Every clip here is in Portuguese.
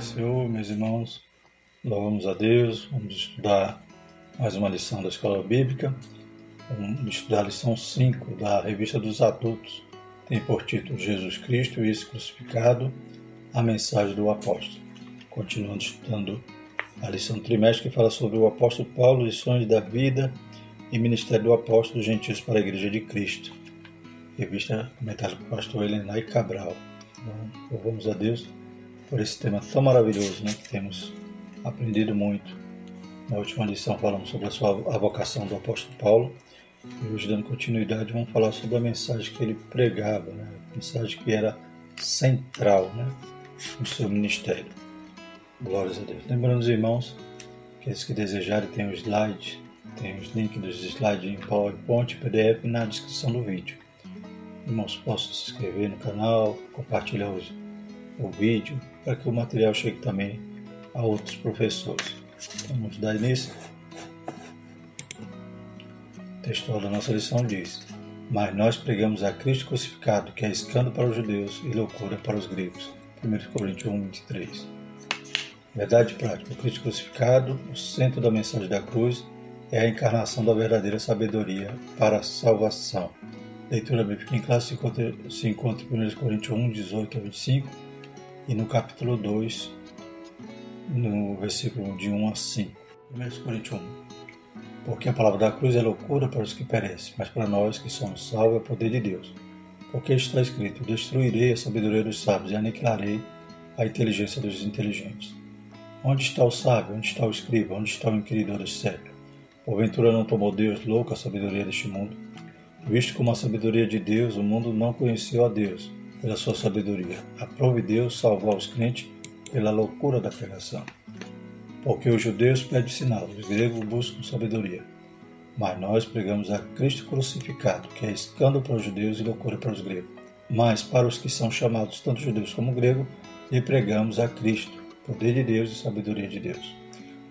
Senhor, meus irmãos. Louvamos a Deus. Vamos estudar mais uma lição da Escola Bíblica. Vamos estudar a lição 5 da Revista dos Adultos. Tem por título Jesus Cristo e esse crucificado, a mensagem do apóstolo. Continuando estudando a lição trimestre que fala sobre o apóstolo Paulo, lições da vida e ministério do apóstolo gentios para a Igreja de Cristo. Revista comentada pelo pastor Helenay Cabral. Então, louvamos a Deus por esse tema tão maravilhoso né, que temos aprendido muito. Na última lição falamos sobre a, sua, a vocação do apóstolo Paulo e hoje, dando continuidade, vamos falar sobre a mensagem que ele pregava, né, a mensagem que era central né, no seu ministério. Glórias a Deus. Lembrando os irmãos, aqueles que desejarem, tem o slide, tem os links dos slides em PowerPoint, PDF na descrição do vídeo. Irmãos, possam se inscrever no canal, compartilhar o vídeo, para que o material chegue também a outros professores. Vamos dar início. O texto da nossa lição diz: Mas nós pregamos a Cristo crucificado, que é escândalo para os judeus e loucura para os gregos. 1 Coríntios 1, 23. Verdade prática: o Cristo crucificado, o centro da mensagem da cruz, é a encarnação da verdadeira sabedoria para a salvação. Leitura bíblica em classe se encontra em 1 Coríntios 1, 18 a 25 e no capítulo 2, no versículo de 1 a 5. 1 Coríntios 1. Porque a palavra da cruz é loucura para os que perecem, mas para nós que somos salvos é o poder de Deus. Porque está escrito: Destruirei a sabedoria dos sábios e aniquilarei a inteligência dos inteligentes. Onde está o sábio? Onde está o escriba? Onde está o inquiridor do século? Porventura não tomou Deus louco a sabedoria deste mundo? Visto como a sabedoria de Deus, o mundo não conheceu a Deus pela sua sabedoria. Aprove Deus salvar os crentes pela loucura da pregação. Porque os judeus pedem sinal, os gregos buscam sabedoria. Mas nós pregamos a Cristo crucificado, que é escândalo para os judeus e loucura para os gregos. Mas para os que são chamados tanto judeus como gregos, lhe pregamos a Cristo, poder de Deus e sabedoria de Deus.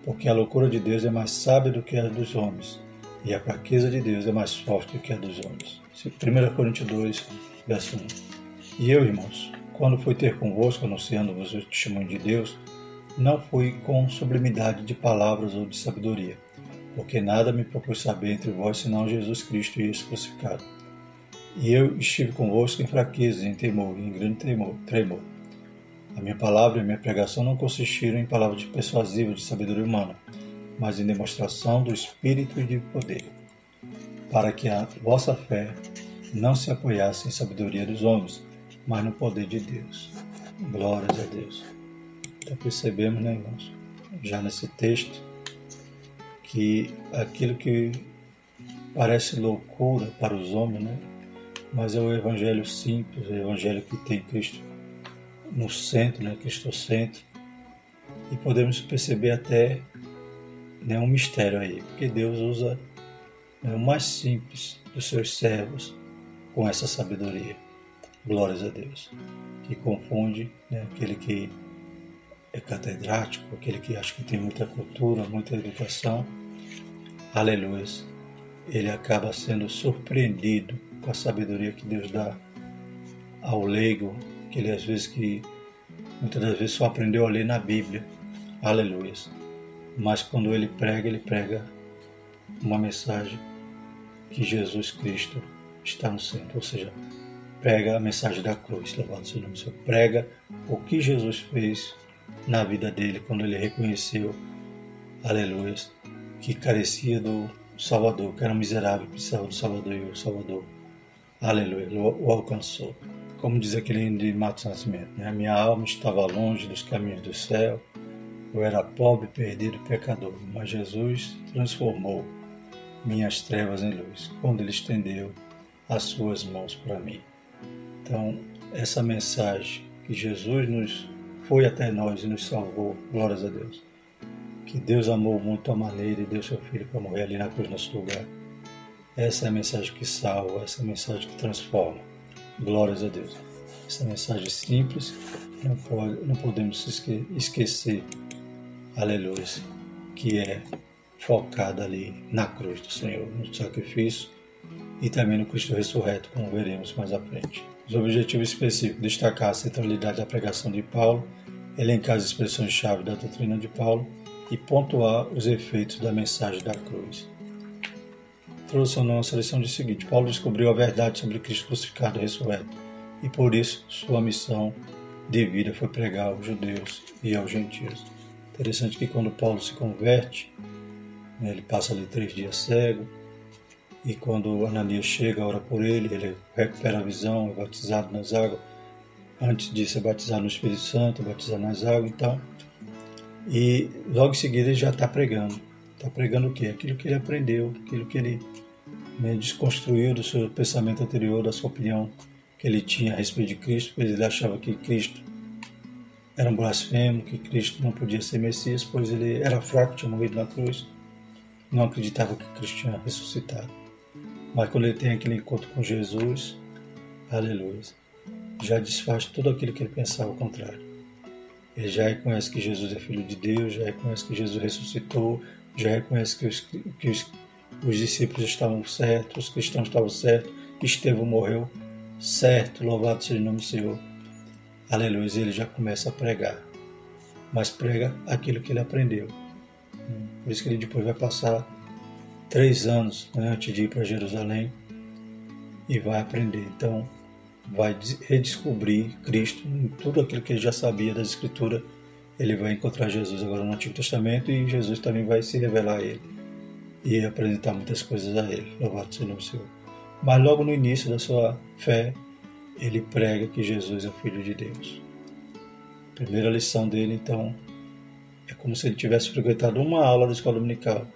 Porque a loucura de Deus é mais sábia do que a dos homens, e a fraqueza de Deus é mais forte do que a dos homens. 1 Coríntios 2, verso 1. E eu, irmãos, quando fui ter convosco anunciando-vos o testemunho de Deus, não fui com sublimidade de palavras ou de sabedoria, porque nada me propus saber entre vós senão Jesus Cristo e esse crucificado. E eu estive convosco em fraqueza, em temor, em grande temor, tremor. A minha palavra e a minha pregação não consistiram em palavras persuasivas de sabedoria humana, mas em demonstração do Espírito e de poder, para que a vossa fé não se apoiasse em sabedoria dos homens, mas no poder de Deus. Glórias a Deus. Então percebemos, né, irmãos, já nesse texto, que aquilo que parece loucura para os homens, né, mas é o evangelho simples, o evangelho que tem Cristo no centro, né, Cristo centro, e podemos perceber até né, um mistério aí, porque Deus usa né, o mais simples dos seus servos com essa sabedoria. Glórias a Deus. Que confunde né, aquele que é catedrático, aquele que acha que tem muita cultura, muita educação. Aleluia. Ele acaba sendo surpreendido com a sabedoria que Deus dá ao leigo, que ele às vezes que muitas das vezes só aprendeu a ler na Bíblia. Aleluia. Mas quando ele prega, ele prega uma mensagem que Jesus Cristo está no centro, ou seja, prega a mensagem da cruz, louvado seja o nome do Senhor. Prega o que Jesus fez na vida dele quando ele reconheceu, aleluia, que carecia do Salvador, que era um miserável, precisava do Salvador e o Salvador, aleluia, o alcançou. Como diz aquele de Matos Nascimento, né? minha alma estava longe dos caminhos do céu, eu era pobre, perdido, pecador, mas Jesus transformou minhas trevas em luz, quando Ele estendeu as suas mãos para mim. Então, essa mensagem que Jesus nos foi até nós e nos salvou, glórias a Deus. Que Deus amou muito a maneira e deu seu filho para morrer ali na cruz no nosso lugar. Essa é a mensagem que salva, essa é a mensagem que transforma. Glórias a Deus. Essa mensagem simples, não, pode, não podemos esquecer, aleluia, que é focada ali na cruz do Senhor, no sacrifício e também no Cristo ressurreto, como veremos mais à frente. Os objetivos específicos: destacar a centralidade da pregação de Paulo elencar as expressões-chave da doutrina de Paulo e pontuar os efeitos da mensagem da cruz. Trouxe a nossa lição de seguinte: Paulo descobriu a verdade sobre Cristo crucificado e ressurreto, e por isso sua missão de vida foi pregar aos judeus e aos gentios. Interessante que quando Paulo se converte, né, ele passa ali três dias cego, e quando Ananias chega, ora por ele, ele recupera a visão, é batizado nas águas, antes de ser batizado no Espírito Santo, batizado nas águas e tal. E logo em seguida ele já está pregando. Está pregando o quê? Aquilo que ele aprendeu, aquilo que ele né, desconstruiu do seu pensamento anterior, da sua opinião que ele tinha a respeito de Cristo, pois ele achava que Cristo era um blasfemo, que Cristo não podia ser Messias, pois ele era fraco, tinha morrido na cruz, não acreditava que Cristo tinha ressuscitado. Mas quando ele tem aquele encontro com Jesus, aleluia, já desfaz tudo aquilo que ele pensava ao contrário. Ele já reconhece que Jesus é Filho de Deus, já reconhece que Jesus ressuscitou, já reconhece que os, que os, os discípulos estavam certos, os cristãos estavam certos, que Estevão morreu certo, louvado seja o nome do Senhor. Aleluia, ele já começa a pregar, mas prega aquilo que ele aprendeu. Por isso que ele depois vai passar três anos né, antes de ir para Jerusalém e vai aprender. Então, vai redescobrir Cristo em tudo aquilo que ele já sabia das Escrituras. Ele vai encontrar Jesus agora no Antigo Testamento e Jesus também vai se revelar a ele e apresentar muitas coisas a ele. Louvado seja o nome do Senhor. Mas logo no início da sua fé, ele prega que Jesus é o Filho de Deus. A primeira lição dele, então, é como se ele tivesse frequentado uma aula da escola dominical.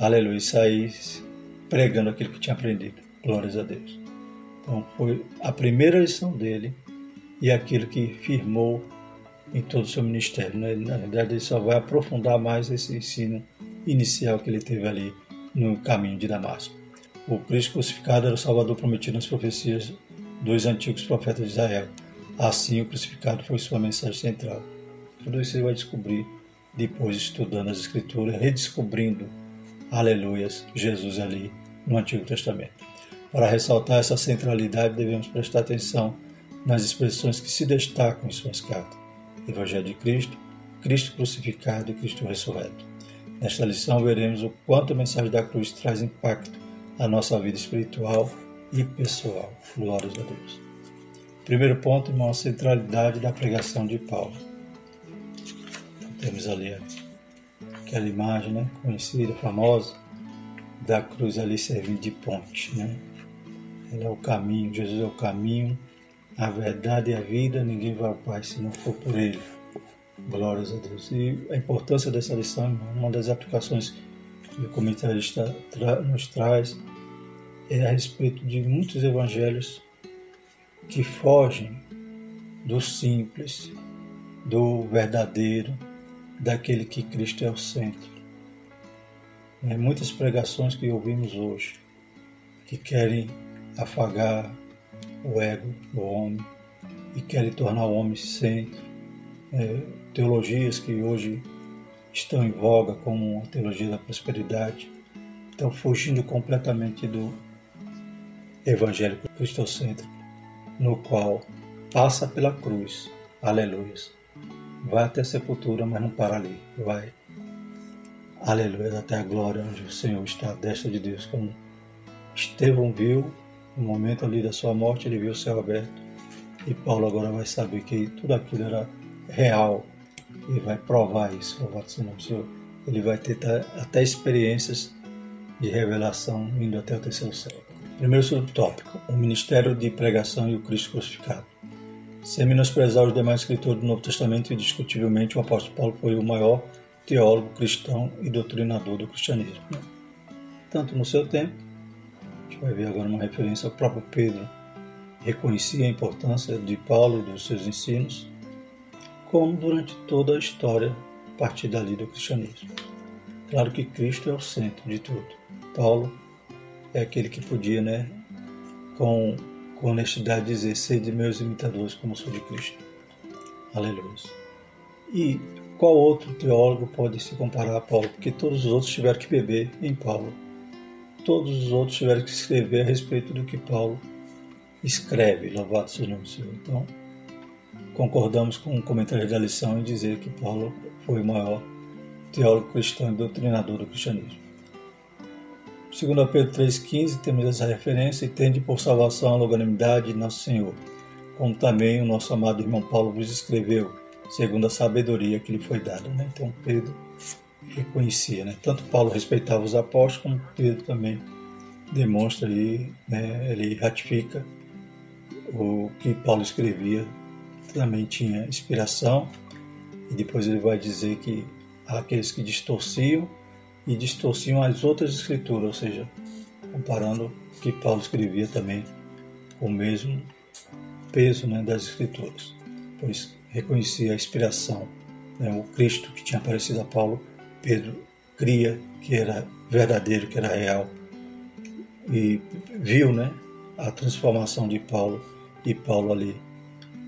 Aleluia, e saísse pregando aquilo que tinha aprendido. Glórias a Deus. Então, foi a primeira lição dele e aquilo que firmou em todo o seu ministério. Né? Na verdade, ele só vai aprofundar mais esse ensino inicial que ele teve ali no caminho de Damasco. O Cristo crucificado era o Salvador prometido nas profecias dos antigos profetas de Israel. Assim, o crucificado foi sua mensagem central. Tudo isso você vai descobrir depois estudando as Escrituras, redescobrindo, aleluias, Jesus ali no Antigo Testamento. Para ressaltar essa centralidade, devemos prestar atenção nas expressões que se destacam em suas cartas: Evangelho de Cristo, Cristo crucificado e Cristo ressurreto. Nesta lição, veremos o quanto a mensagem da cruz traz impacto a nossa vida espiritual e pessoal. Glórias a Deus. Primeiro ponto, irmão, a centralidade da pregação de Paulo. Temos ali aquela imagem né, conhecida, famosa, da cruz ali servindo de ponte. Né? Ela é o caminho, Jesus é o caminho, a verdade e a vida, ninguém vai ao Pai se não for por Ele. Glórias a Deus. E a importância dessa lição, uma das aplicações que o comentarista nos traz é a respeito de muitos evangelhos que fogem do simples, do verdadeiro, daquele que Cristo é o centro. É, muitas pregações que ouvimos hoje que querem afagar o ego do homem e querem tornar o homem centro. É, teologias que hoje estão em voga, como a teologia da prosperidade, estão fugindo completamente do evangélico cristocêntrico, no qual passa pela cruz, aleluia, vai até a sepultura, mas não para ali, vai, aleluia, até a glória onde o Senhor está, a destra de Deus, como Estevão viu, no momento ali da sua morte, ele viu o céu aberto, e Paulo agora vai saber que tudo aquilo era real, e vai provar isso, louvado seja o Senhor. Ele vai ter até experiências de revelação indo até o terceiro céu. Primeiro subtópico: o ministério de pregação e o Cristo crucificado. Sem menosprezar os demais escritores do Novo Testamento, indiscutivelmente o apóstolo Paulo foi o maior teólogo cristão e doutrinador do cristianismo. Tanto no seu tempo, a gente vai ver agora uma referência ao próprio Pedro, reconhecia a importância de Paulo e dos seus ensinos, como durante toda a história a partir dali do cristianismo. Claro que Cristo é o centro de tudo. Paulo é aquele que podia, né, com, com honestidade dizer, ser de meus imitadores como sou de Cristo. Aleluia. E qual outro teólogo pode se comparar a Paulo? Porque todos os outros tiveram que beber em Paulo. Todos os outros tiveram que escrever a respeito do que Paulo escreve. Louvado seja o nome do Senhor. Então, concordamos com o comentário da lição em dizer que Paulo foi o maior teólogo cristão e doutrinador do cristianismo. Segundo Pedro 3,15, temos essa referência e tende por salvação a longanimidade de nosso Senhor, como também o nosso amado irmão Paulo vos escreveu, segundo a sabedoria que lhe foi dada. Né? Então Pedro reconhecia, né? tanto Paulo respeitava os apóstolos, como Pedro também demonstra aí, né? ele ratifica o que Paulo escrevia, também tinha inspiração, e depois ele vai dizer que aqueles que distorciam e distorciam as outras escrituras, ou seja, comparando o que Paulo escrevia também o mesmo peso né, das escrituras, pois reconhecia a inspiração, né, o Cristo que tinha aparecido a Paulo, Pedro cria que era verdadeiro, que era real e viu né, a transformação de Paulo e Paulo ali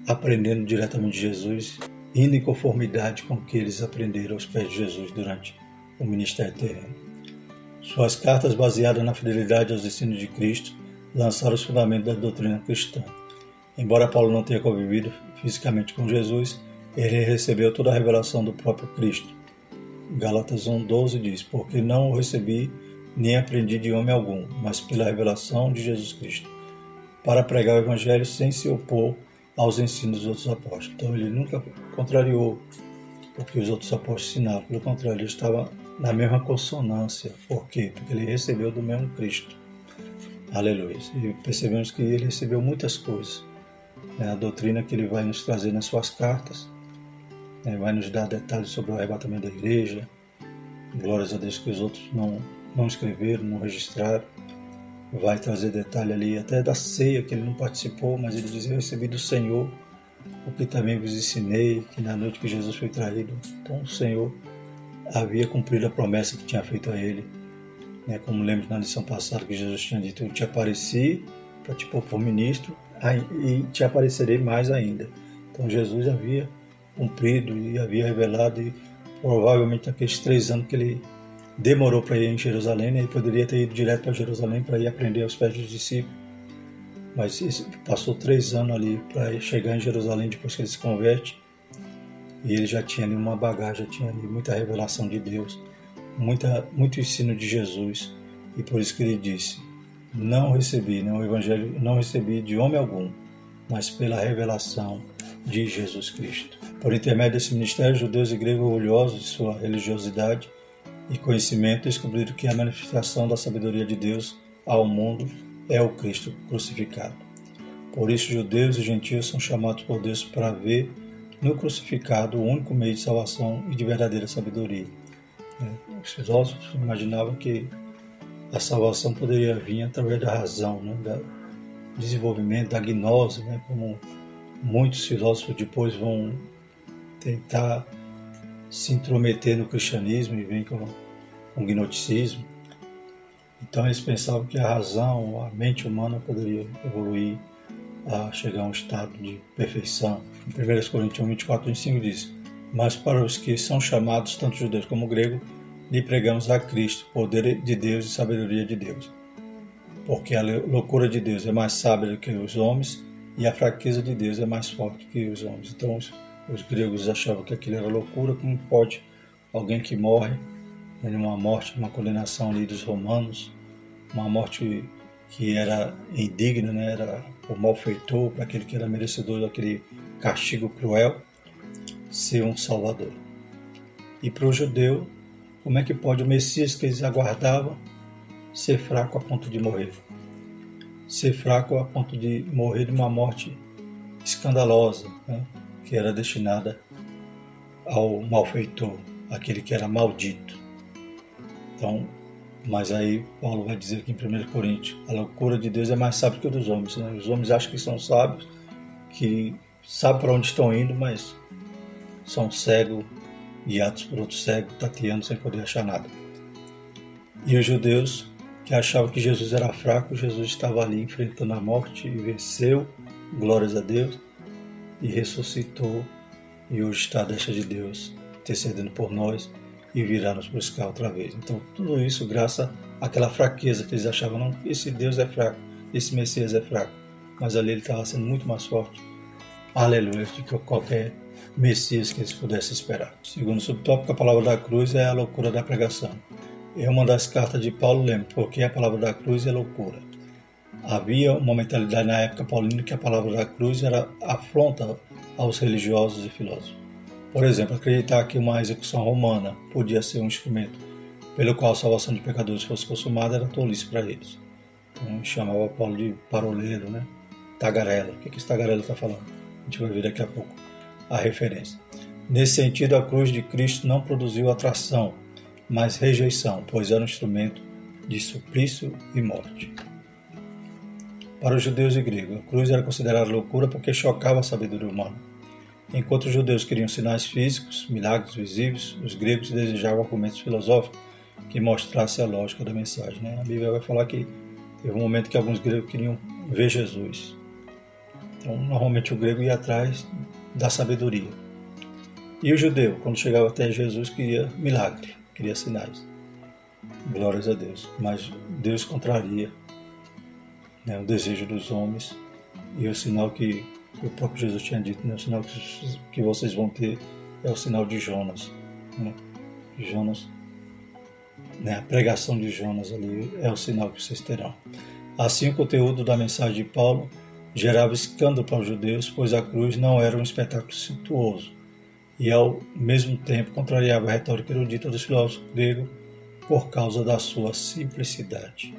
aprendendo diretamente de Jesus, indo em conformidade com o que eles aprenderam aos pés de Jesus durante o ministério terreno. Suas cartas, baseadas na fidelidade aos ensinos de Cristo, lançaram os fundamentos da doutrina cristã. Embora Paulo não tenha convivido fisicamente com Jesus, ele recebeu toda a revelação do próprio Cristo. Gálatas 1,12 diz: Porque não o recebi nem aprendi de homem algum, mas pela revelação de Jesus Cristo, para pregar o Evangelho sem se opor aos ensinos dos outros apóstolos. Então ele nunca contrariou o que os outros apóstolos ensinaram, pelo contrário, ele estava na mesma consonância. Por quê? Porque ele recebeu do mesmo Cristo. Aleluia. E percebemos que ele recebeu muitas coisas. Né? A doutrina que ele vai nos trazer nas suas cartas, né? vai nos dar detalhes sobre o arrebatamento da igreja. Glórias a Deus que os outros não, não escreveram, não registraram vai trazer detalhe ali até da ceia que ele não participou, mas ele diz: Eu recebi do Senhor o que também vos ensinei, que na noite que Jesus foi traído, então o Senhor havia cumprido a promessa que tinha feito a ele. Né? Como lembro na lição passada que Jesus tinha dito: Eu te apareci para te pôr por ministro e te aparecerei mais ainda. Então Jesus havia cumprido e havia revelado, e provavelmente naqueles três anos que ele demorou para ir em Jerusalém, né? ele poderia ter ido direto para Jerusalém para ir aprender aos pés dos discípulos. Mas passou três anos ali para chegar em Jerusalém depois que ele se converte. E ele já tinha ali uma bagagem, já tinha ali muita revelação de Deus, muita, muito ensino de Jesus. E por isso que ele disse: Não recebi, né, o Evangelho não recebi de homem algum, mas pela revelação de Jesus Cristo. Por intermédio desse ministério, judeus e gregos orgulhosos de sua religiosidade e conhecimento descobriram que a manifestação da sabedoria de Deus ao mundo é o Cristo crucificado. Por isso, judeus e gentios são chamados por Deus para ver no crucificado o único meio de salvação e de verdadeira sabedoria. É, os filósofos imaginavam que a salvação poderia vir através da razão, né, do desenvolvimento, da gnose, né, como muitos filósofos depois vão tentar se intrometer no cristianismo e vem com, com gnosticismo. Então eles pensavam que a razão, a mente humana poderia evoluir a chegar a um estado de perfeição. Em 1 Coríntios 24, 25 diz: Mas para os que são chamados, tanto judeus como gregos, lhe pregamos a Cristo, poder de Deus e sabedoria de Deus. Porque a loucura de Deus é mais sábia do que os homens e a fraqueza de Deus é mais forte que os homens. Então, os gregos achavam que aquilo era loucura, como pode alguém que morre numa morte, uma condenação ali dos romanos, uma morte que era indigna, né? era o malfeitor para aquele que era merecedor daquele castigo cruel, ser um salvador. E para o judeu, como é que pode o Messias que eles aguardavam ser fraco a ponto de morrer? Ser fraco a ponto de morrer de uma morte escandalosa, né? que era destinada ao malfeitor, aquele que era maldito. Então, mas aí Paulo vai dizer aqui em 1 Coríntios, a loucura de Deus é mais sábia que a dos homens. Né? Os homens acham que são sábios, que sabem para onde estão indo, mas são cegos, guiados por outro cego, tateando sem poder achar nada. E os judeus que achavam que Jesus era fraco, Jesus estava ali enfrentando a morte e venceu, glórias a Deus e ressuscitou e hoje está à destra de Deus, intercedendo por nós e virá nos buscar outra vez. Então, tudo isso graças àquela fraqueza que eles achavam, não, esse Deus é fraco, esse Messias é fraco. Mas ali ele estava sendo muito mais forte aleluia, de que qualquer Messias que eles pudessem esperar. Segundo subtópico, a palavra da cruz é a loucura da pregação. É uma das cartas de Paulo lembra, porque a palavra da cruz é loucura. Havia uma mentalidade na época paulina que a palavra da cruz era afronta aos religiosos e filósofos. Por exemplo, acreditar que uma execução romana podia ser um instrumento pelo qual a salvação de pecadores fosse consumada era tolice para eles. Então chamava Paulo de paroleiro, né? Tagarela. O que, que esse tagarela está falando? A gente vai ver daqui a pouco a referência. Nesse sentido, a cruz de Cristo não produziu atração, mas rejeição, pois era um instrumento de suplício e morte. Para os judeus e gregos, a cruz era considerada loucura porque chocava a sabedoria humana. Enquanto os judeus queriam sinais físicos, milagres visíveis, os gregos desejavam argumentos filosóficos que mostrassem a lógica da mensagem. Né? A Bíblia vai falar que teve um momento que alguns gregos queriam ver Jesus. Então, normalmente o grego ia atrás da sabedoria. E o judeu, quando chegava até Jesus, queria milagre queria sinais. Glórias a Deus. Mas Deus contraria né, o desejo dos homens e o sinal que o próprio Jesus tinha dito, né, o sinal que, vocês vão ter é o sinal de Jonas. Né? Jonas, né, a pregação de Jonas ali é o sinal que vocês terão. Assim, o conteúdo da mensagem de Paulo gerava escândalo para os judeus, pois a cruz não era um espetáculo suntuoso, e ao mesmo tempo contrariava a retórica erudita dos filósofos gregos por causa da sua simplicidade.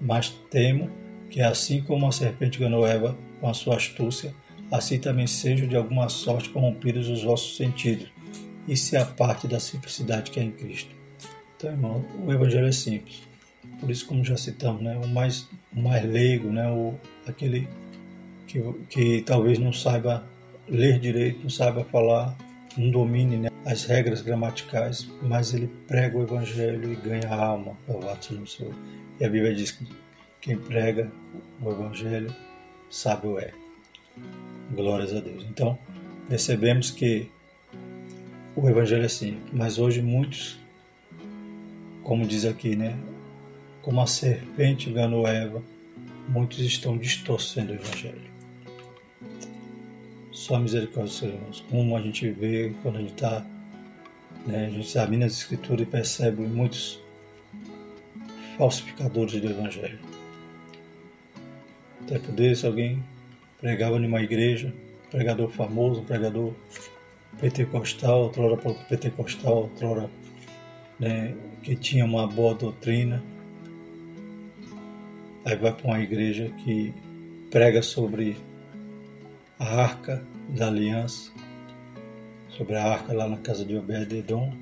Mas temo que assim como a serpente enganou Eva com a sua astúcia, assim também sejam de alguma sorte corrompidos os vossos sentidos, e se a parte da simplicidade que é em Cristo. Então, irmão, o Evangelho é simples. Por isso, como já citamos, né, o mais, o mais leigo, né, o, aquele que, que talvez não saiba ler direito, não saiba falar, não domine né, as regras gramaticais, mas ele prega o Evangelho e ganha a alma. Senhor. E a Bíblia diz que quem prega o Evangelho sabe o é. Glórias a Deus. Então, percebemos que o Evangelho é assim, mas hoje muitos, como diz aqui, né, como a serpente enganou Eva, muitos estão distorcendo o Evangelho. Só misericórdia, Senhor. Como a gente vê quando a gente está, né, a gente examina as escrituras e percebe muitos falsificadores do Evangelho. Tempo desse, alguém pregava numa igreja, pregador famoso, pregador pentecostal, outrora pentecostal, outrora né, que tinha uma boa doutrina. Aí vai para uma igreja que prega sobre a arca da aliança, sobre a arca lá na casa de Obed-Edom.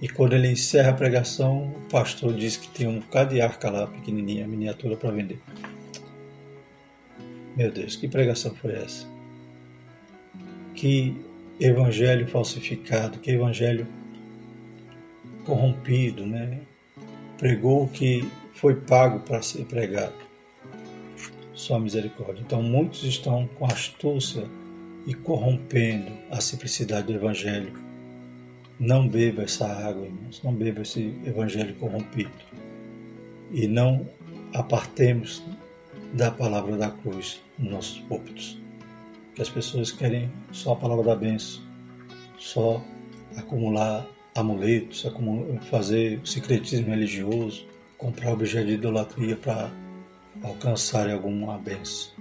E quando ele encerra a pregação, o pastor diz que tem um bocado de arca lá, pequenininha, miniatura para vender. Meu Deus, que pregação foi essa? Que evangelho falsificado, que evangelho corrompido, né? Pregou o que foi pago para ser pregado sua misericórdia. Então, muitos estão com astúcia e corrompendo a simplicidade do Evangelho. Não beba essa água, irmãos, não beba esse Evangelho corrompido. E não apartemos da palavra da cruz nos nossos púlpitos. Que as pessoas querem só a palavra da bênção, só acumular amuletos, fazer secretismo religioso, comprar objeto de idolatria para alcançarem alguma bênção.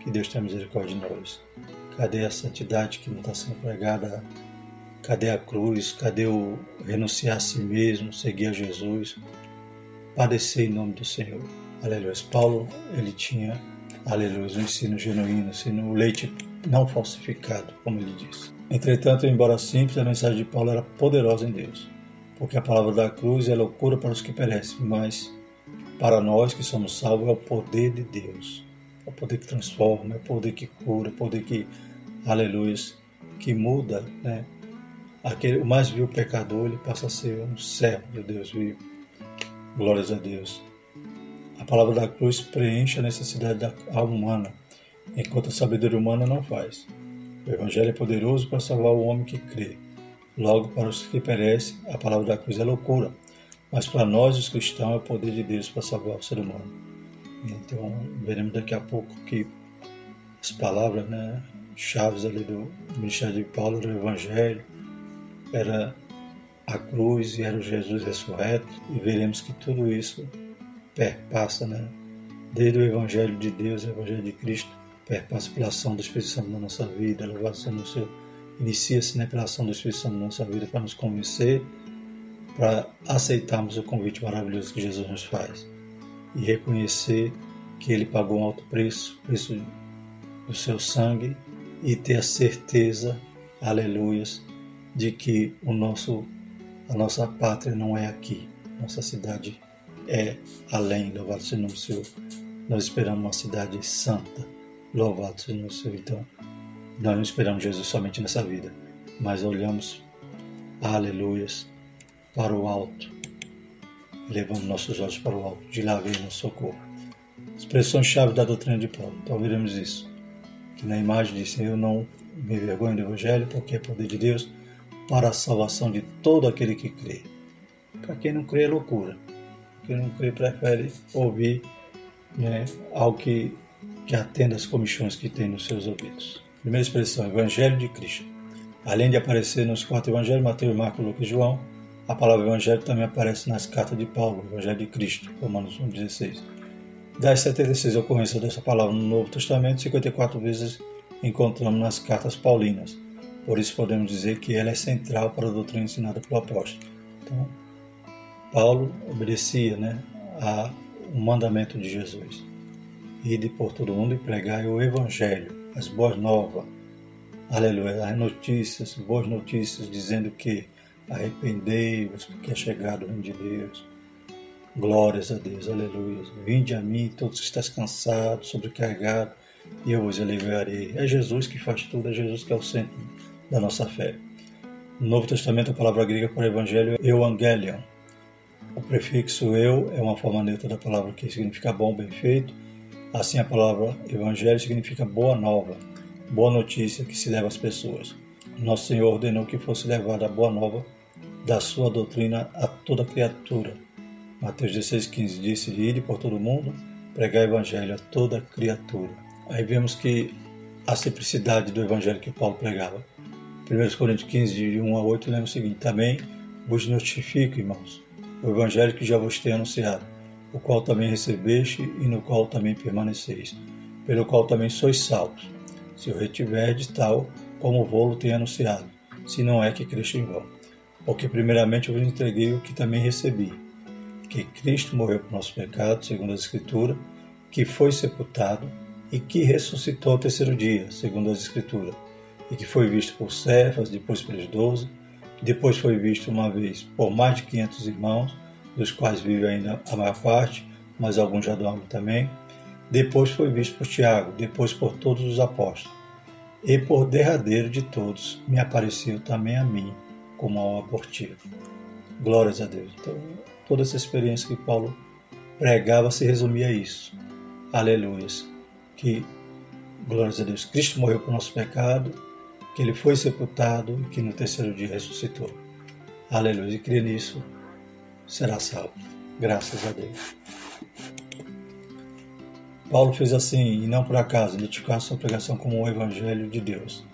Que Deus tenha misericórdia de nós. Cadê a santidade que não está sendo pregada? Cadê a cruz? Cadê o renunciar a si mesmo, seguir a Jesus? Padecer em nome do Senhor. Aleluia. Paulo, ele tinha, aleluia, um ensino genuíno, ensino, o leite não falsificado, como ele disse. Entretanto, embora simples, a mensagem de Paulo era poderosa em Deus, porque a palavra da cruz é loucura para os que perecem, mas para nós que somos salvos é o poder de Deus. É o poder que transforma, é o poder que cura, é o poder que, aleluia, que muda, né? Aquele, o mais vil pecador, ele passa a ser um servo de Deus vivo. Glórias a Deus. Palavra da cruz preenche a necessidade da alma humana, enquanto a sabedoria humana não faz. O Evangelho é poderoso para salvar o homem que crê. Logo, para os que perecem, a palavra da cruz é loucura, mas para nós, os cristãos, é o poder de Deus para salvar o ser humano. Então, veremos daqui a pouco que as palavras, né, chaves ali do ministério de Paulo era o Evangelho, era a cruz e era o Jesus ressurreto, e veremos que tudo isso perpassa, né? desde o Evangelho de Deus, o Evangelho de Cristo, perpassa pela ação do Espírito Santo na nossa vida, no seu inicia-se né, pela ação do Espírito Santo na nossa vida para nos convencer, para aceitarmos o convite maravilhoso que Jesus nos faz e reconhecer que Ele pagou um alto preço, preço do seu sangue e ter a certeza, aleluias, de que o nosso, a nossa pátria não é aqui, nossa cidade é além, louvado seja o nome do Senhor. Nós esperamos uma cidade santa, louvado seja o nome do Senhor. Então, nós não esperamos Jesus somente nessa vida, mas olhamos, aleluias, para o alto, levando nossos olhos para o alto, de lá vem nosso socorro. Expressão-chave da doutrina de Paulo. Então veremos isso. Que na imagem disse: Eu não me envergonho do Evangelho, porque é poder de Deus para a salvação de todo aquele que crê. Para quem não crê é loucura. Crê prefere ouvir né, algo que, que atenda às comissões que tem nos seus ouvidos. Primeira expressão, Evangelho de Cristo. Além de aparecer nos quatro evangelhos, Mateus, Marcos, Lucas e João, a palavra Evangelho também aparece nas cartas de Paulo, Evangelho de Cristo, Romanos 1,16. Das 76 ocorrências dessa palavra no Novo Testamento, 54 vezes encontramos nas cartas paulinas. Por isso podemos dizer que ela é central para a doutrina ensinada pelo apóstolo. Então, Paulo obedecia né, ao mandamento de Jesus. Ide por todo mundo e pregai o Evangelho as boas novas, aleluia, as notícias, boas notícias dizendo que arrependei-vos porque é chegado o reino de Deus. Glórias a Deus, aleluia. Vinde a mim, todos que estáis cansados, sobrecarregados, e eu vos aliviarei. É Jesus que faz tudo, é Jesus que é o centro da nossa fé. No Novo Testamento, a palavra grega para Evangelho é Evangelion. O prefixo eu é uma forma neutra da palavra que significa bom, bem feito, Assim, a palavra evangelho significa boa nova, boa notícia que se leva às pessoas. Nosso Senhor ordenou que fosse levada a boa nova da sua doutrina a toda criatura. Mateus 16,15 disse: Ide por todo mundo, pregar o evangelho a toda criatura. Aí vemos que a simplicidade do evangelho que Paulo pregava. 1 Coríntios 15, de 1 a 8, lembra o seguinte: Também vos notifico, irmãos, o evangelho que já vos tenho anunciado o qual também recebeste e no qual também permaneceis, pelo qual também sois salvos, se o retiverdes tal como o vou tem anunciado, se não é que Cristo em vão. Porque primeiramente vos entreguei o que também recebi, que Cristo morreu por nosso pecado, segundo a Escritura, que foi sepultado e que ressuscitou ao terceiro dia, segundo as Escrituras, e que foi visto por Cefas, depois pelos doze, depois foi visto uma vez por mais de quinhentos irmãos, dos quais vive ainda a maior parte, mas alguns já dormem também. Depois foi visto por Tiago, depois por todos os apóstolos. E por derradeiro de todos me apareceu também a mim, como ao abortivo. Glórias a Deus. Então, toda essa experiência que Paulo pregava se resumia a isso. Aleluias. Que, glórias a Deus, Cristo morreu por nosso pecado, que ele foi sepultado e que no terceiro dia ressuscitou. Aleluia. E crer nisso será salvo. Graças a Deus. Paulo fez assim, e não por acaso, identificar sua pregação como o Evangelho de Deus.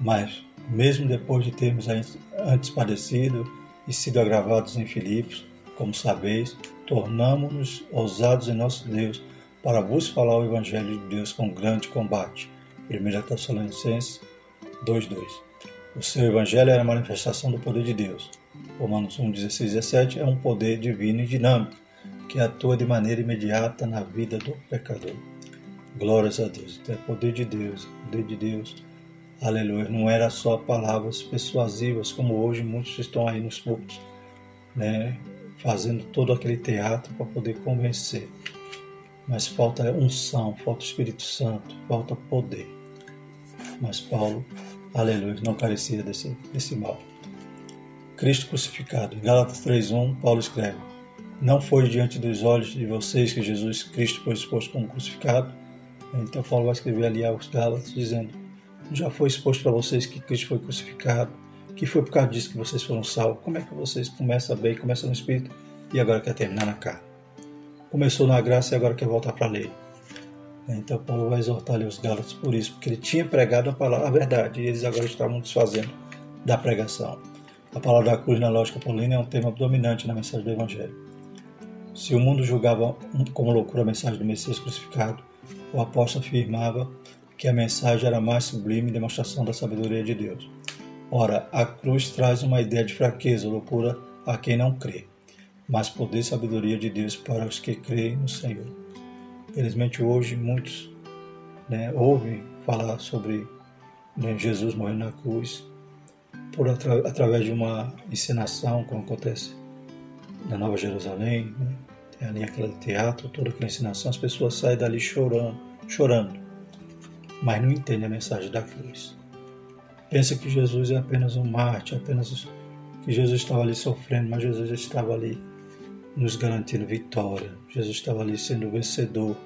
Mas, mesmo depois de termos antes padecido e sido agravados em Filipos, como sabeis, tornamos-nos ousados em nosso Deus para vos falar o Evangelho de Deus com grande combate. 1 Tessalonicenses 2.2 O seu Evangelho era a manifestação do poder de Deus, Romanos 1, 16 e 17, é um poder divino e dinâmico que atua de maneira imediata na vida do pecador. Glórias a Deus. Então, é poder de Deus, poder de Deus. Aleluia. Não era só palavras persuasivas, como hoje muitos estão aí nos púlpitos, né, fazendo todo aquele teatro para poder convencer. Mas falta unção, falta Espírito Santo, falta poder. Mas Paulo, aleluia, não carecia desse, desse mal. Cristo crucificado. Em Gálatas 3:1, Paulo escreve: Não foi diante dos olhos de vocês que Jesus Cristo foi exposto como crucificado. Então Paulo vai escrever ali aos Gálatas dizendo: Já foi exposto para vocês que Cristo foi crucificado, que foi por causa disso que vocês foram salvos. Como é que vocês começam bem, começam no Espírito e agora quer terminar na carne? Começou na graça e agora quer voltar para a lei. Então Paulo vai exortar ali os Gálatas por isso, porque ele tinha pregado a palavra, a verdade, e eles agora estavam desfazendo da pregação. A palavra da cruz na lógica paulina é um tema dominante na mensagem do Evangelho. Se o mundo julgava como loucura a mensagem do Messias crucificado, o apóstolo afirmava que a mensagem era mais sublime demonstração da sabedoria de Deus. Ora, a cruz traz uma ideia de fraqueza, loucura a quem não crê, mas poder e sabedoria de Deus para os que creem no Senhor. Infelizmente hoje muitos né, ouvem falar sobre né, Jesus morrendo na cruz por atra através de uma encenação, como acontece na Nova Jerusalém, né? tem ali aquele teatro, toda aquela encenação, as pessoas saem dali chorando, chorando, mas não entendem a mensagem da cruz. Pensa que Jesus é apenas um mártir, apenas que Jesus estava ali sofrendo, mas Jesus estava ali nos garantindo vitória. Jesus estava ali sendo vencedor.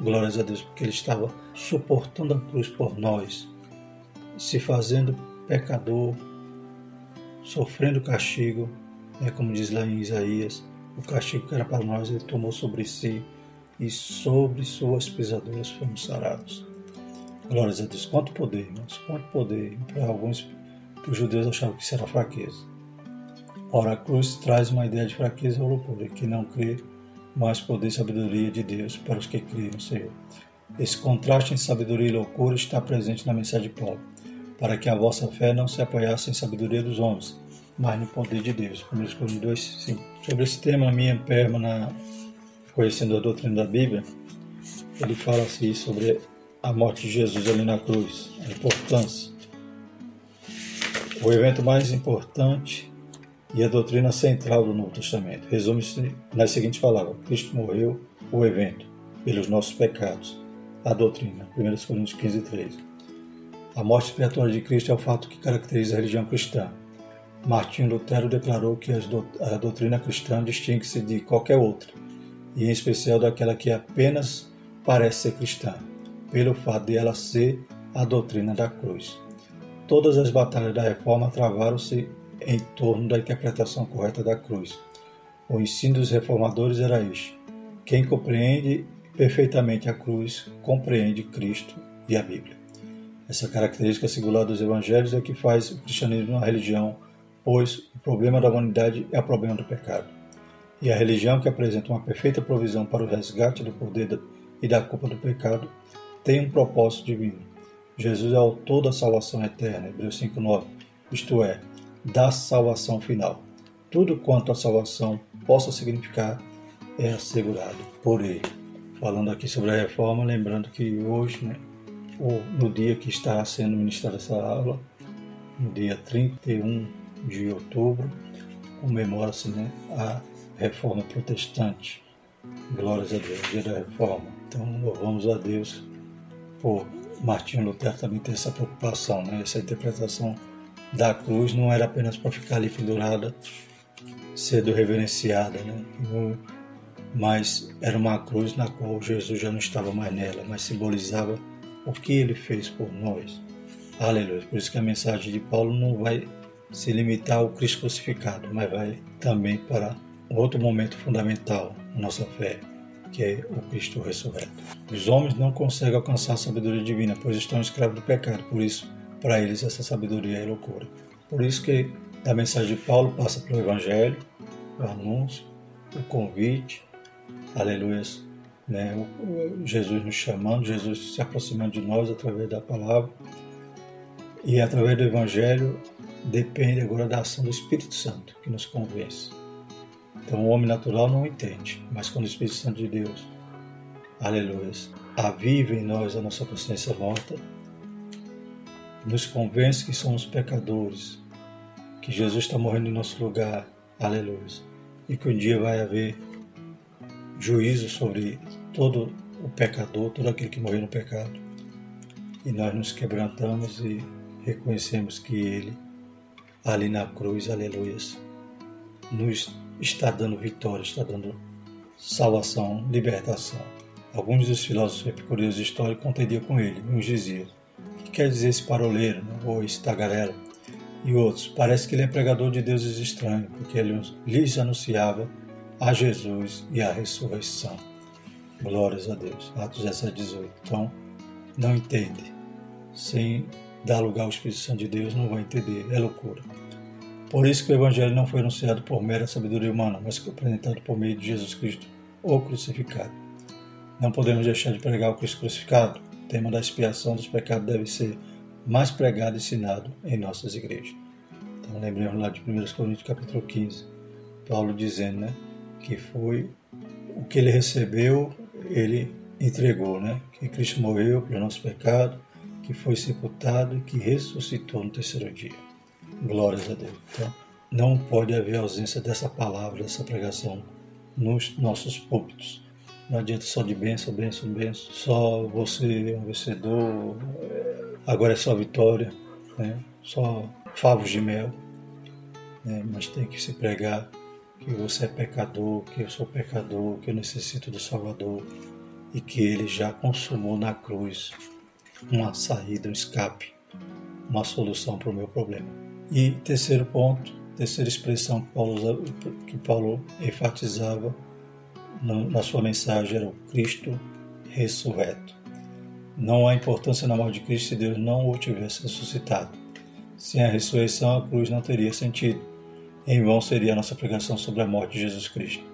Glórias a Deus, porque ele estava suportando a cruz por nós, se fazendo pecador, sofrendo castigo, né, como diz lá em Isaías, o castigo que era para nós ele tomou sobre si e sobre suas pisaduras fomos sarados. Glórias a Deus. Quanto poder, irmãos, quanto poder. Para alguns, para os judeus achavam que isso era fraqueza. Ora, a cruz traz uma ideia de fraqueza ou loucura, que não crê, mais poder e sabedoria de Deus para os que creem no Senhor. Esse contraste em sabedoria e loucura está presente na mensagem de Paulo, para que a vossa fé não se apoiasse em sabedoria dos homens, mas no poder de Deus. 1 Coríntios 2, 5. Sobre esse tema, minha perma na Conhecendo a Doutrina da Bíblia, ele fala assim sobre a morte de Jesus ali na cruz, a importância. O evento mais importante e a doutrina central do Novo Testamento. Resume-se nas seguintes palavras: Cristo morreu, o evento, pelos nossos pecados. A doutrina, 1 Coríntios 15, 13. A morte expiatória de Cristo é o fato que caracteriza a religião cristã. Martinho Lutero declarou que a doutrina cristã distingue-se de qualquer outra, e em especial daquela que apenas parece ser cristã, pelo fato de ela ser a doutrina da cruz. Todas as batalhas da reforma travaram-se em torno da interpretação correta da cruz. O ensino dos reformadores era este: quem compreende perfeitamente a cruz compreende Cristo e a Bíblia. Essa característica singular dos evangelhos é que faz o cristianismo uma religião, pois o problema da humanidade é o problema do pecado. E a religião que apresenta uma perfeita provisão para o resgate do poder e da culpa do pecado tem um propósito divino. Jesus é o autor da salvação eterna, Hebreus 5,9, isto é, da salvação final. Tudo quanto a salvação possa significar é assegurado por ele. Falando aqui sobre a reforma, lembrando que hoje, né, no dia que está sendo ministrada essa aula, no dia 31 de outubro, comemora-se né, a reforma protestante. Glórias a Deus, dia da reforma. Então louvamos a Deus por Martinho Lutero também ter essa preocupação, né, essa interpretação da cruz não era apenas para ficar ali pendurada, sendo reverenciada, né? mas era uma cruz na qual Jesus já não estava mais nela, mas simbolizava o que ele fez por nós. Aleluia. Por isso que a mensagem de Paulo não vai se limitar ao Cristo crucificado, mas vai também para outro momento fundamental na nossa fé, que é o Cristo ressurreto. Os homens não conseguem alcançar a sabedoria divina, pois estão escravos do pecado. Por isso, para eles essa sabedoria é loucura. Por isso que da mensagem de Paulo passa pelo Evangelho, o anúncio, o convite, aleluia, né? Jesus nos chamando, Jesus se aproximando de nós através da palavra. E através do Evangelho depende agora da ação do Espírito Santo que nos convence. Então o homem natural não entende, mas quando o Espírito Santo de Deus, aleluia, aviva em nós a nossa consciência morta, nos convence que somos pecadores, que Jesus está morrendo em nosso lugar, aleluia, e que um dia vai haver juízo sobre todo o pecador, todo aquele que morreu no pecado. E nós nos quebrantamos e reconhecemos que Ele, ali na cruz, aleluia, nos está dando vitória, está dando salvação, libertação. Alguns dos filósofos epicúreos históricos contendiam com ele, uns diziam que quer dizer esse paroleiro, né? ou esse tagarela? E outros, parece que ele é pregador de deuses estranhos, porque ele lhes anunciava a Jesus e a ressurreição. Glórias a Deus. Atos 17, 18. Então, não entende. Sem dar lugar ao Espírito Santo de Deus, não vai entender. É loucura. Por isso que o Evangelho não foi anunciado por mera sabedoria humana, mas foi apresentado por meio de Jesus Cristo, o crucificado. Não podemos deixar de pregar o Cristo crucificado. Tema da expiação dos pecados deve ser mais pregado e ensinado em nossas igrejas. Então lembremos lá de 1 Coríntios capítulo 15, Paulo dizendo né, que foi o que ele recebeu, ele entregou, né? Que Cristo morreu pelo nosso pecado, que foi sepultado e que ressuscitou no terceiro dia. Glórias a Deus. Então, não pode haver ausência dessa palavra, dessa pregação nos nossos púlpitos. Não adianta só de bênção, bênção, bênção. Só você é um vencedor, agora é só vitória, né? só favos de mel. Né? Mas tem que se pregar que você é pecador, que eu sou pecador, que eu necessito do Salvador e que ele já consumou na cruz uma saída, um escape, uma solução para o meu problema. E terceiro ponto, terceira expressão que Paulo, que Paulo enfatizava na sua mensagem era o Cristo ressurreto. Não há importância na morte de Cristo se Deus não o tivesse ressuscitado. Sem a ressurreição, a cruz não teria sentido. Em vão seria a nossa pregação sobre a morte de Jesus Cristo.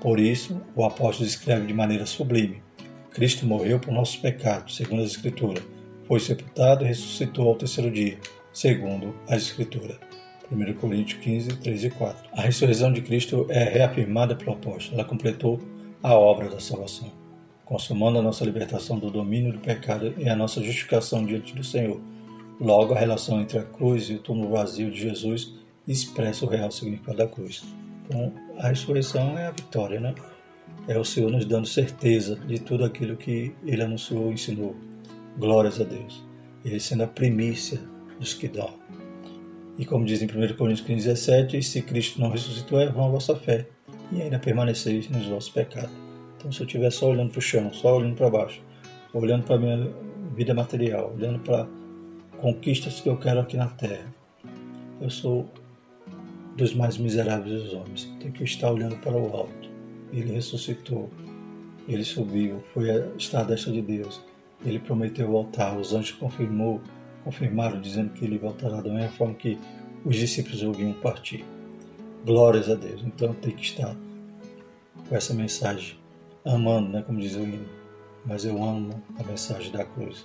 Por isso, o apóstolo escreve de maneira sublime: Cristo morreu por nossos pecados, segundo as Escrituras, foi sepultado e ressuscitou ao terceiro dia, segundo as Escrituras. 1 Coríntios 15, 3 e 4. A ressurreição de Cristo é reafirmada pelo apóstolo. Ela completou a obra da salvação, consumando a nossa libertação do domínio do pecado e a nossa justificação diante do Senhor. Logo, a relação entre a cruz e o túmulo vazio de Jesus expressa o real significado da cruz. Então, a ressurreição é a vitória, né? É o Senhor nos dando certeza de tudo aquilo que Ele anunciou e ensinou. Glórias a Deus. Ele sendo a primícia dos que dormem. E como diz em 1 Coríntios 15, 17, se Cristo não ressuscitou, é vã a vossa fé, e ainda permaneceis nos vossos pecados. Então, se eu estiver só olhando para o chão, só olhando para baixo, olhando para a minha vida material, olhando para conquistas que eu quero aqui na terra, eu sou dos mais miseráveis dos homens. Tenho que estar olhando para o alto. Ele ressuscitou, ele subiu, foi a estar à de Deus. Ele prometeu voltar, os anjos confirmou confirmaram dizendo que ele voltará da mesma forma que os discípulos ouviam partir. Glórias a Deus. Então tem que estar com essa mensagem, amando, né, como diz o hino. Mas eu amo a mensagem da cruz.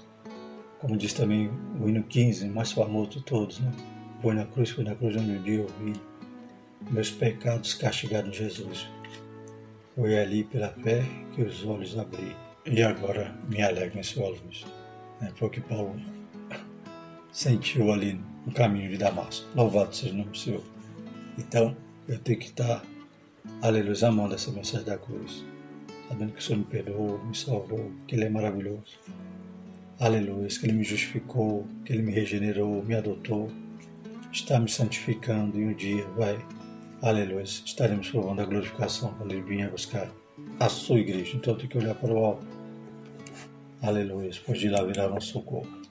Como diz também o hino 15, mais famoso de todos, né? Foi na cruz, foi na cruz onde um dia eu vi meus pecados castigados em Jesus. Foi ali pela fé que os olhos abri. E agora me alegro em sua luz. É, foi o que Paulo sentiu ali no caminho de Damasco. Louvado seja o nome do Senhor. Então, eu tenho que estar, aleluia, amando essa mensagem da cruz, sabendo que o Senhor me perdoou, me salvou, que Ele é maravilhoso. Aleluia, que Ele me justificou, que Ele me regenerou, me adotou, está me santificando e um dia vai, aleluia, estaremos provando a glorificação quando Ele vier buscar a sua igreja. Então, tenho que olhar para o alto. Aleluia, pois de lá virá nosso socorro.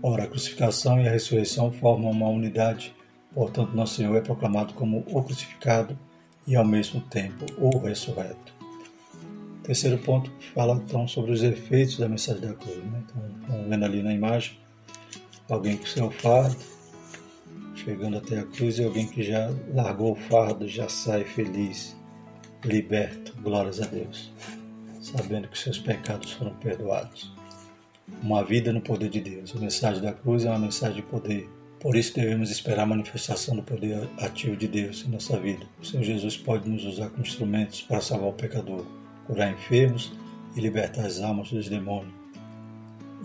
Ora, a crucificação e a ressurreição formam uma unidade, portanto, nosso Senhor é proclamado como o crucificado e, ao mesmo tempo, o ressurreto. Terceiro ponto fala então sobre os efeitos da mensagem da cruz. Né? Então, vendo ali na imagem alguém com seu fardo, chegando até a cruz, e alguém que já largou o fardo, já sai feliz, liberto, glórias a Deus, sabendo que seus pecados foram perdoados uma vida no poder de Deus. A mensagem da cruz é uma mensagem de poder. Por isso devemos esperar a manifestação do poder ativo de Deus em nossa vida. O Senhor Jesus pode nos usar como instrumentos para salvar o pecador, curar enfermos e libertar as almas dos demônios.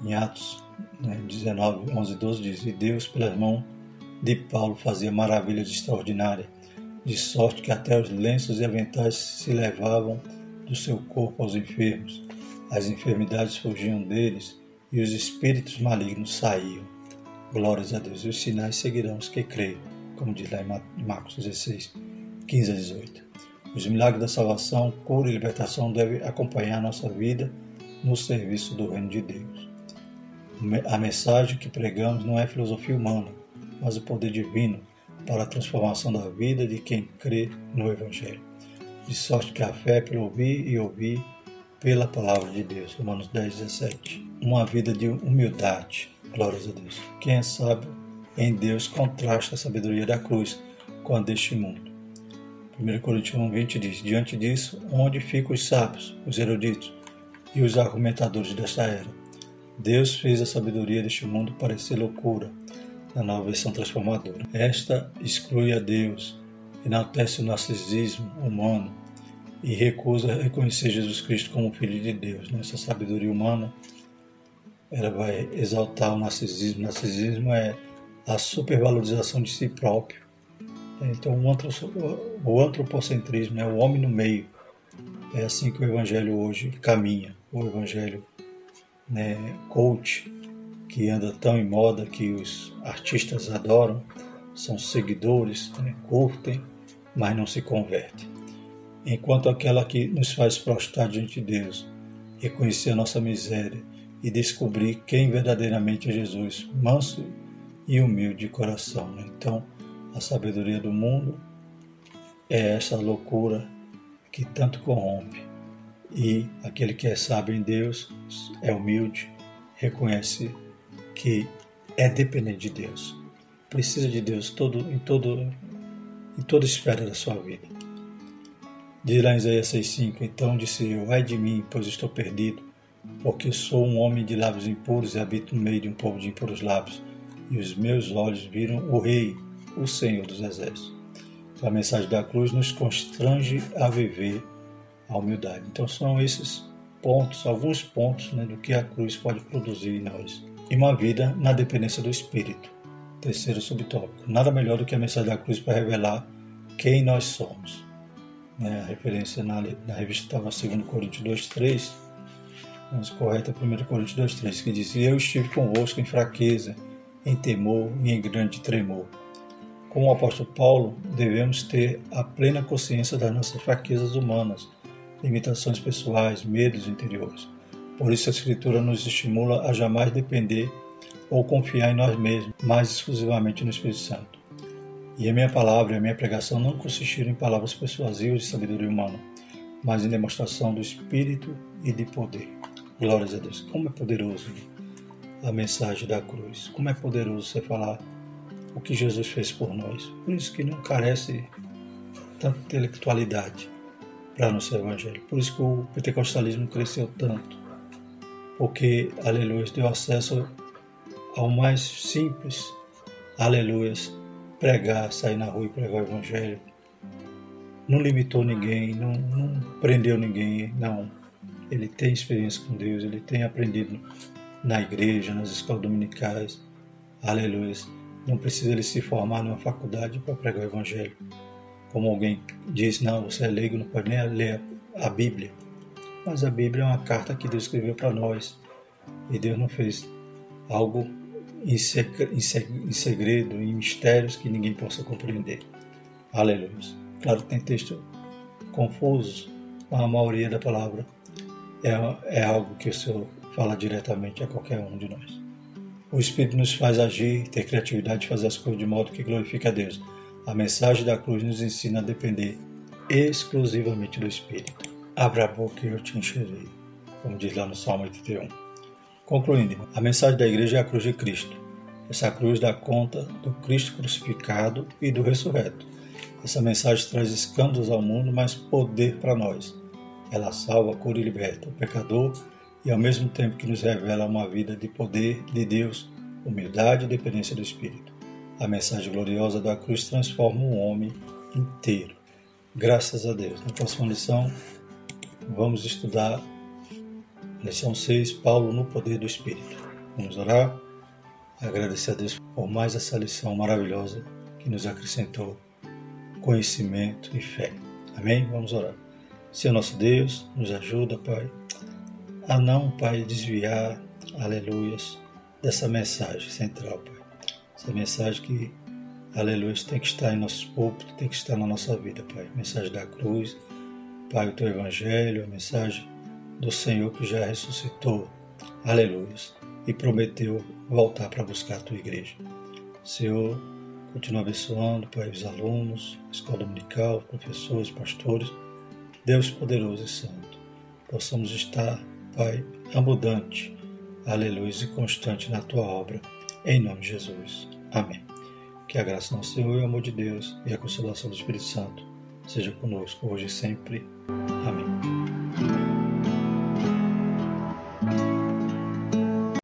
Em Atos né, 19, 11 e 12 diz: E Deus, pelas mãos de Paulo, fazia maravilhas extraordinárias, de sorte que até os lenços e aventais se levavam do seu corpo aos enfermos. As enfermidades fugiam deles e os espíritos malignos saíam. Glórias a Deus. E os sinais seguirão os que creem, como diz lá em Marcos 16, 15 a 18. Os milagres da salvação, cura e libertação devem acompanhar nossa vida no serviço do reino de Deus. A mensagem que pregamos não é filosofia humana, mas o poder divino para a transformação da vida de quem crê no Evangelho. De sorte que a fé é pelo ouvir e ouvir pela palavra de Deus. Romanos 10, 17. Uma vida de humildade. Glórias a Deus. Quem é sábio em Deus contrasta a sabedoria da cruz com a deste mundo. 1 Coríntios 1, 20 diz: Diante disso, onde ficam os sábios, os eruditos e os argumentadores desta era? Deus fez a sabedoria deste mundo parecer loucura na nova versão transformadora. Esta exclui a Deus, enaltece o narcisismo humano e recusa reconhecer Jesus Cristo como Filho de Deus. Essa sabedoria humana ela vai exaltar o narcisismo. O narcisismo é a supervalorização de si próprio. Então, o antropocentrismo é o homem no meio. É assim que o Evangelho hoje caminha. O Evangelho né, coach, que anda tão em moda que os artistas adoram, são seguidores, né, curtem, mas não se convertem. Enquanto aquela que nos faz prostrar diante de Deus, reconhecer a nossa miséria e descobrir quem verdadeiramente é Jesus, manso e humilde de coração. Então, a sabedoria do mundo é essa loucura que tanto corrompe. E aquele que é sábio em Deus é humilde, reconhece que é dependente de Deus. Precisa de Deus todo, em, todo, em toda esfera da sua vida. Diz lá em Isaías 6,5: Então disse eu: Ai de mim, pois estou perdido, porque sou um homem de lábios impuros e habito no meio de um povo de impuros lábios, e os meus olhos viram o Rei, o Senhor dos Exércitos. Então a mensagem da cruz nos constrange a viver a humildade. Então são esses pontos, alguns pontos né, do que a cruz pode produzir em nós. E uma vida na dependência do Espírito. Terceiro subtópico. Nada melhor do que a mensagem da cruz para revelar quem nós somos. Né, a referência na, na revista estava 2 Coríntios 2,3 mas correta é 1 Coríntios 2,3, que diz: Eu estive convosco em fraqueza, em temor e em grande tremor. Como o apóstolo Paulo, devemos ter a plena consciência das nossas fraquezas humanas, limitações pessoais, medos interiores. Por isso a Escritura nos estimula a jamais depender ou confiar em nós mesmos, mas exclusivamente no Espírito Santo. E a minha palavra e a minha pregação não consistiram em palavras persuasivas de sabedoria humana, mas em demonstração do Espírito e de poder. Glórias a Deus. Como é poderoso a mensagem da cruz. Como é poderoso você falar o que Jesus fez por nós. Por isso que não carece tanta intelectualidade para nosso evangelho. Por isso que o pentecostalismo cresceu tanto. Porque, aleluia, deu acesso ao mais simples, aleluia, pregar, sair na rua e pregar o evangelho. Não limitou ninguém, não, não prendeu ninguém, não ele tem experiência com Deus, ele tem aprendido na igreja, nas escolas dominicais. Aleluia. Não precisa ele se formar numa faculdade para pregar o evangelho. Como alguém diz, não, você é leigo, não pode nem ler a Bíblia. Mas a Bíblia é uma carta que Deus escreveu para nós. E Deus não fez algo em segredo, em mistérios que ninguém possa compreender. Aleluia. Claro que tem texto confuso, a maioria da palavra é, é algo que o Senhor fala diretamente a qualquer um de nós. O Espírito nos faz agir, ter criatividade de fazer as coisas de modo que glorifique a Deus. A mensagem da cruz nos ensina a depender exclusivamente do Espírito. Abra a boca e eu te encherei, como diz lá no Salmo 81. Concluindo, a mensagem da igreja é a cruz de Cristo. Essa cruz dá conta do Cristo crucificado e do ressurreto. Essa mensagem traz escândalos ao mundo, mas poder para nós. Ela salva, cura e liberta o pecador e ao mesmo tempo que nos revela uma vida de poder de Deus, humildade e dependência do Espírito. A mensagem gloriosa da cruz transforma um homem inteiro. Graças a Deus. Na próxima lição, vamos estudar lição 6, Paulo no poder do Espírito. Vamos orar, agradecer a Deus por mais essa lição maravilhosa que nos acrescentou conhecimento e fé. Amém? Vamos orar. Senhor nosso Deus, nos ajuda, Pai, a não, Pai, desviar, aleluias, dessa mensagem central, Pai. Essa mensagem que, aleluias, tem que estar em nossos púlpitos, tem que estar na nossa vida, Pai. Mensagem da cruz, Pai, o Teu Evangelho, a mensagem do Senhor que já ressuscitou, aleluias, e prometeu voltar para buscar a Tua igreja. Senhor, continua abençoando, Pai, os alunos, escola dominical, professores, pastores, Deus poderoso e santo, possamos estar, Pai, abundante, aleluia, e constante na tua obra, em nome de Jesus. Amém. Que a graça do nosso Senhor o amor de Deus e a consolação do Espírito Santo seja conosco hoje e sempre. Amém.